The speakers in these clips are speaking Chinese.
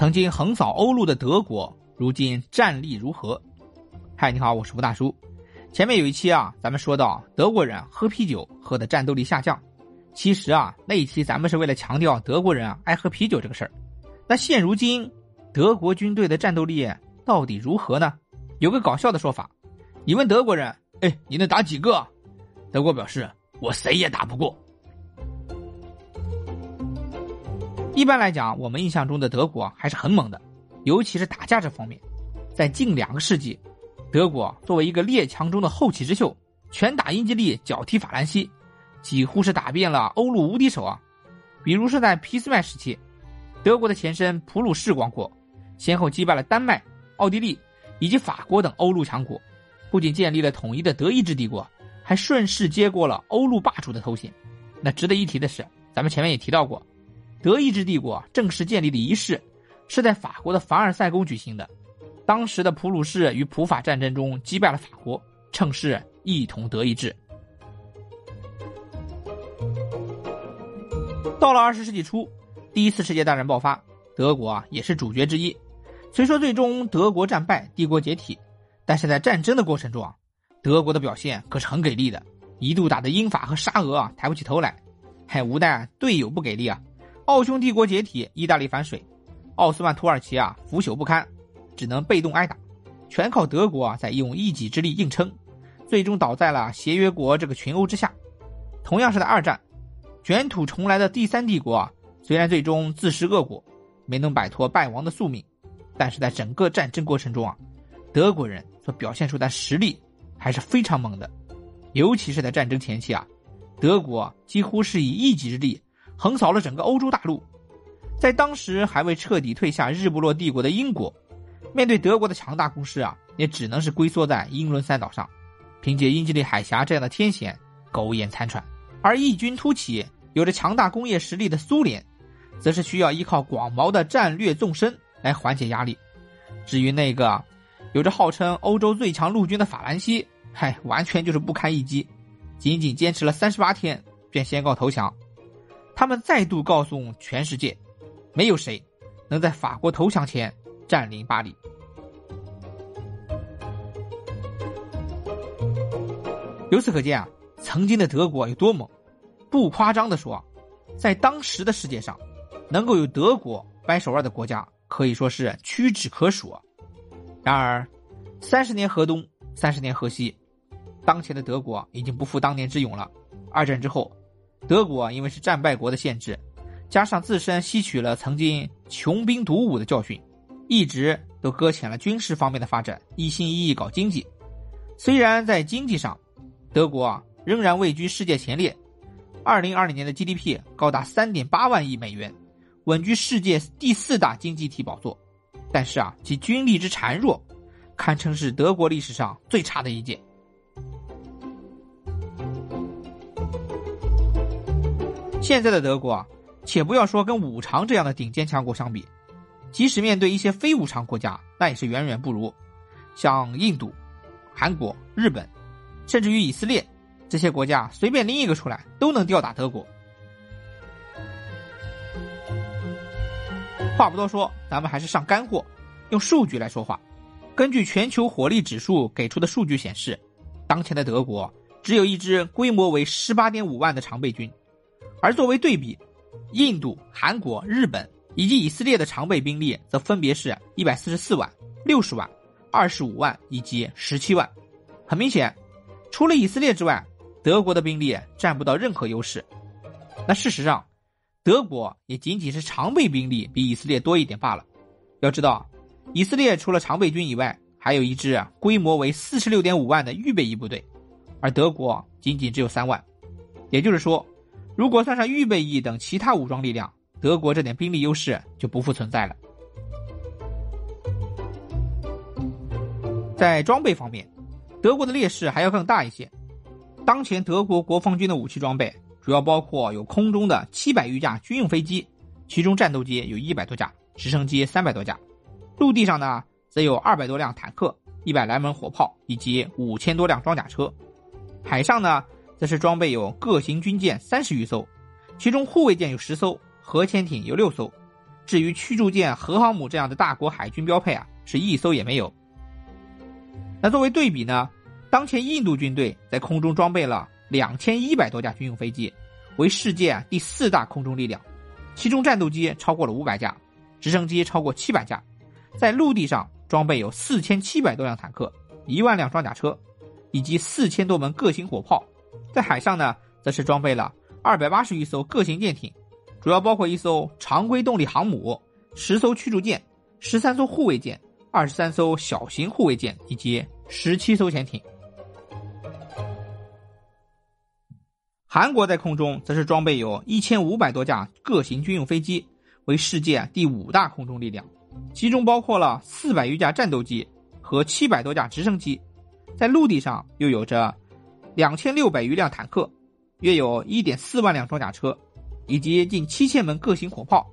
曾经横扫欧陆的德国，如今战力如何？嗨，你好，我是吴大叔。前面有一期啊，咱们说到德国人喝啤酒喝的战斗力下降。其实啊，那一期咱们是为了强调德国人啊爱喝啤酒这个事儿。那现如今，德国军队的战斗力到底如何呢？有个搞笑的说法，你问德国人：“哎，你能打几个？”德国表示：“我谁也打不过。”一般来讲，我们印象中的德国还是很猛的，尤其是打架这方面。在近两个世纪，德国作为一个列强中的后起之秀，拳打英吉利，脚踢法兰西。几乎是打遍了欧陆无敌手啊！比如是在俾斯麦时期，德国的前身普鲁士王国，先后击败了丹麦、奥地利以及法国等欧陆强国，不仅建立了统一的德意志帝国，还顺势接过了欧陆霸主的头衔。那值得一提的是，咱们前面也提到过，德意志帝国正式建立的仪式是在法国的凡尔赛宫举行的。当时的普鲁士与普法战争中击败了法国，称是一统德意志。到了二十世纪初，第一次世界大战爆发，德国啊也是主角之一。虽说最终德国战败，帝国解体，但是在战争的过程中啊，德国的表现可是很给力的，一度打得英法和沙俄啊抬不起头来。还无奈队友不给力啊，奥匈帝国解体，意大利反水，奥斯曼土耳其啊腐朽不堪，只能被动挨打，全靠德国啊在用一己之力硬撑，最终倒在了协约国这个群殴之下。同样是在二战。卷土重来的第三帝国啊，虽然最终自食恶果，没能摆脱败亡的宿命，但是在整个战争过程中啊，德国人所表现出的实力还是非常猛的。尤其是在战争前期啊，德国几乎是以一己之力横扫了整个欧洲大陆。在当时还未彻底退下日不落帝国的英国，面对德国的强大攻势啊，也只能是龟缩在英伦三岛上，凭借英吉利海峡这样的天险苟延残喘。而异军突起、有着强大工业实力的苏联，则是需要依靠广袤的战略纵深来缓解压力。至于那个有着号称欧洲最强陆军的法兰西，嗨，完全就是不堪一击，仅仅坚持了三十八天便宣告投降。他们再度告诉全世界，没有谁能在法国投降前占领巴黎。由此可见啊。曾经的德国有多猛？不夸张的说，在当时的世界上，能够有德国掰手腕的国家可以说是屈指可数。然而，三十年河东，三十年河西，当前的德国已经不复当年之勇了。二战之后，德国因为是战败国的限制，加上自身吸取了曾经穷兵黩武的教训，一直都搁浅了军事方面的发展，一心一意搞经济。虽然在经济上，德国啊。仍然位居世界前列，二零二零年的 GDP 高达三点八万亿美元，稳居世界第四大经济体宝座。但是啊，其军力之孱弱，堪称是德国历史上最差的一届。现在的德国啊，且不要说跟五常这样的顶尖强国相比，即使面对一些非五常国家，那也是远远不如。像印度、韩国、日本，甚至于以色列。这些国家随便拎一个出来，都能吊打德国。话不多说，咱们还是上干货，用数据来说话。根据全球火力指数给出的数据显示，当前的德国只有一支规模为十八点五万的常备军，而作为对比，印度、韩国、日本以及以色列的常备兵力则分别是一百四十四万、六十万、二十五万以及十七万。很明显，除了以色列之外，德国的兵力占不到任何优势，那事实上，德国也仅仅是常备兵力比以色列多一点罢了。要知道，以色列除了常备军以外，还有一支规模为四十六点五万的预备役部队，而德国仅仅只有三万。也就是说，如果算上预备役等其他武装力量，德国这点兵力优势就不复存在了。在装备方面，德国的劣势还要更大一些。当前德国国防军的武器装备主要包括有空中的七百余架军用飞机，其中战斗机有一百多架，直升机三百多架；陆地上呢，则有二百多辆坦克、一百来门火炮以及五千多辆装甲车；海上呢，则是装备有各型军舰三十余艘，其中护卫舰有十艘，核潜艇有六艘，至于驱逐舰、核航母这样的大国海军标配啊，是一艘也没有。那作为对比呢，当前印度军队在空中装备了两千一百多架军用飞机，为世界第四大空中力量，其中战斗机超过了五百架，直升机超过七百架，在陆地上装备有四千七百多辆坦克、一万辆装甲车，以及四千多门各型火炮，在海上呢，则是装备了二百八十余艘各型舰艇。主要包括一艘常规动力航母、十艘驱逐舰、十三艘护卫舰、二十三艘小型护卫舰以及十七艘潜艇。韩国在空中则是装备有一千五百多架各型军用飞机，为世界第五大空中力量，其中包括了四百余架战斗机和七百多架直升机，在陆地上又有着两千六百余辆坦克，约有一点四万辆装甲车。以及近七千门各型火炮，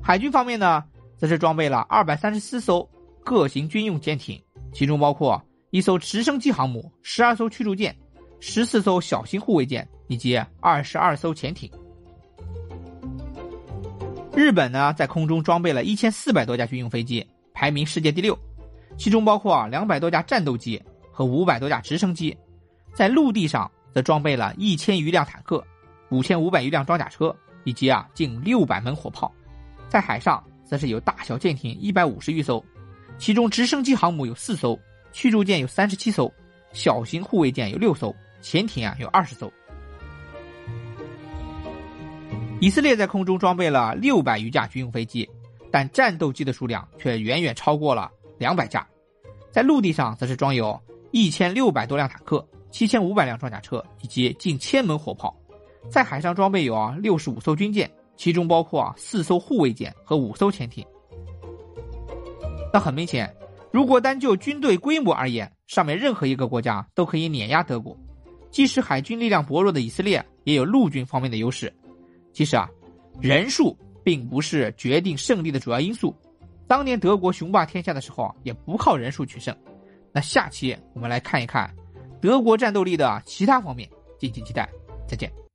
海军方面呢，则是装备了二百三十四艘各型军用舰艇，其中包括一艘直升机航母、十二艘驱逐舰、十四艘小型护卫舰以及二十二艘潜艇。日本呢，在空中装备了一千四百多架军用飞机，排名世界第六，其中包括两百多架战斗机和五百多架直升机，在陆地上则装备了一千余辆坦克、五千五百余辆装甲车。以及啊，近六百门火炮，在海上则是有大小舰艇一百五十余艘，其中直升机航母有四艘，驱逐舰有三十七艘，小型护卫舰有六艘，潜艇啊有二十艘。以色列在空中装备了六百余架军用飞机，但战斗机的数量却远远超过了两百架，在陆地上则是装有一千六百多辆坦克、七千五百辆装甲车以及近千门火炮。在海上装备有啊六十五艘军舰，其中包括啊四艘护卫舰和五艘潜艇。那很明显，如果单就军队规模而言，上面任何一个国家都可以碾压德国。即使海军力量薄弱的以色列也有陆军方面的优势。其实啊，人数并不是决定胜利的主要因素。当年德国雄霸天下的时候啊，也不靠人数取胜。那下期我们来看一看德国战斗力的其他方面，敬请期待。再见。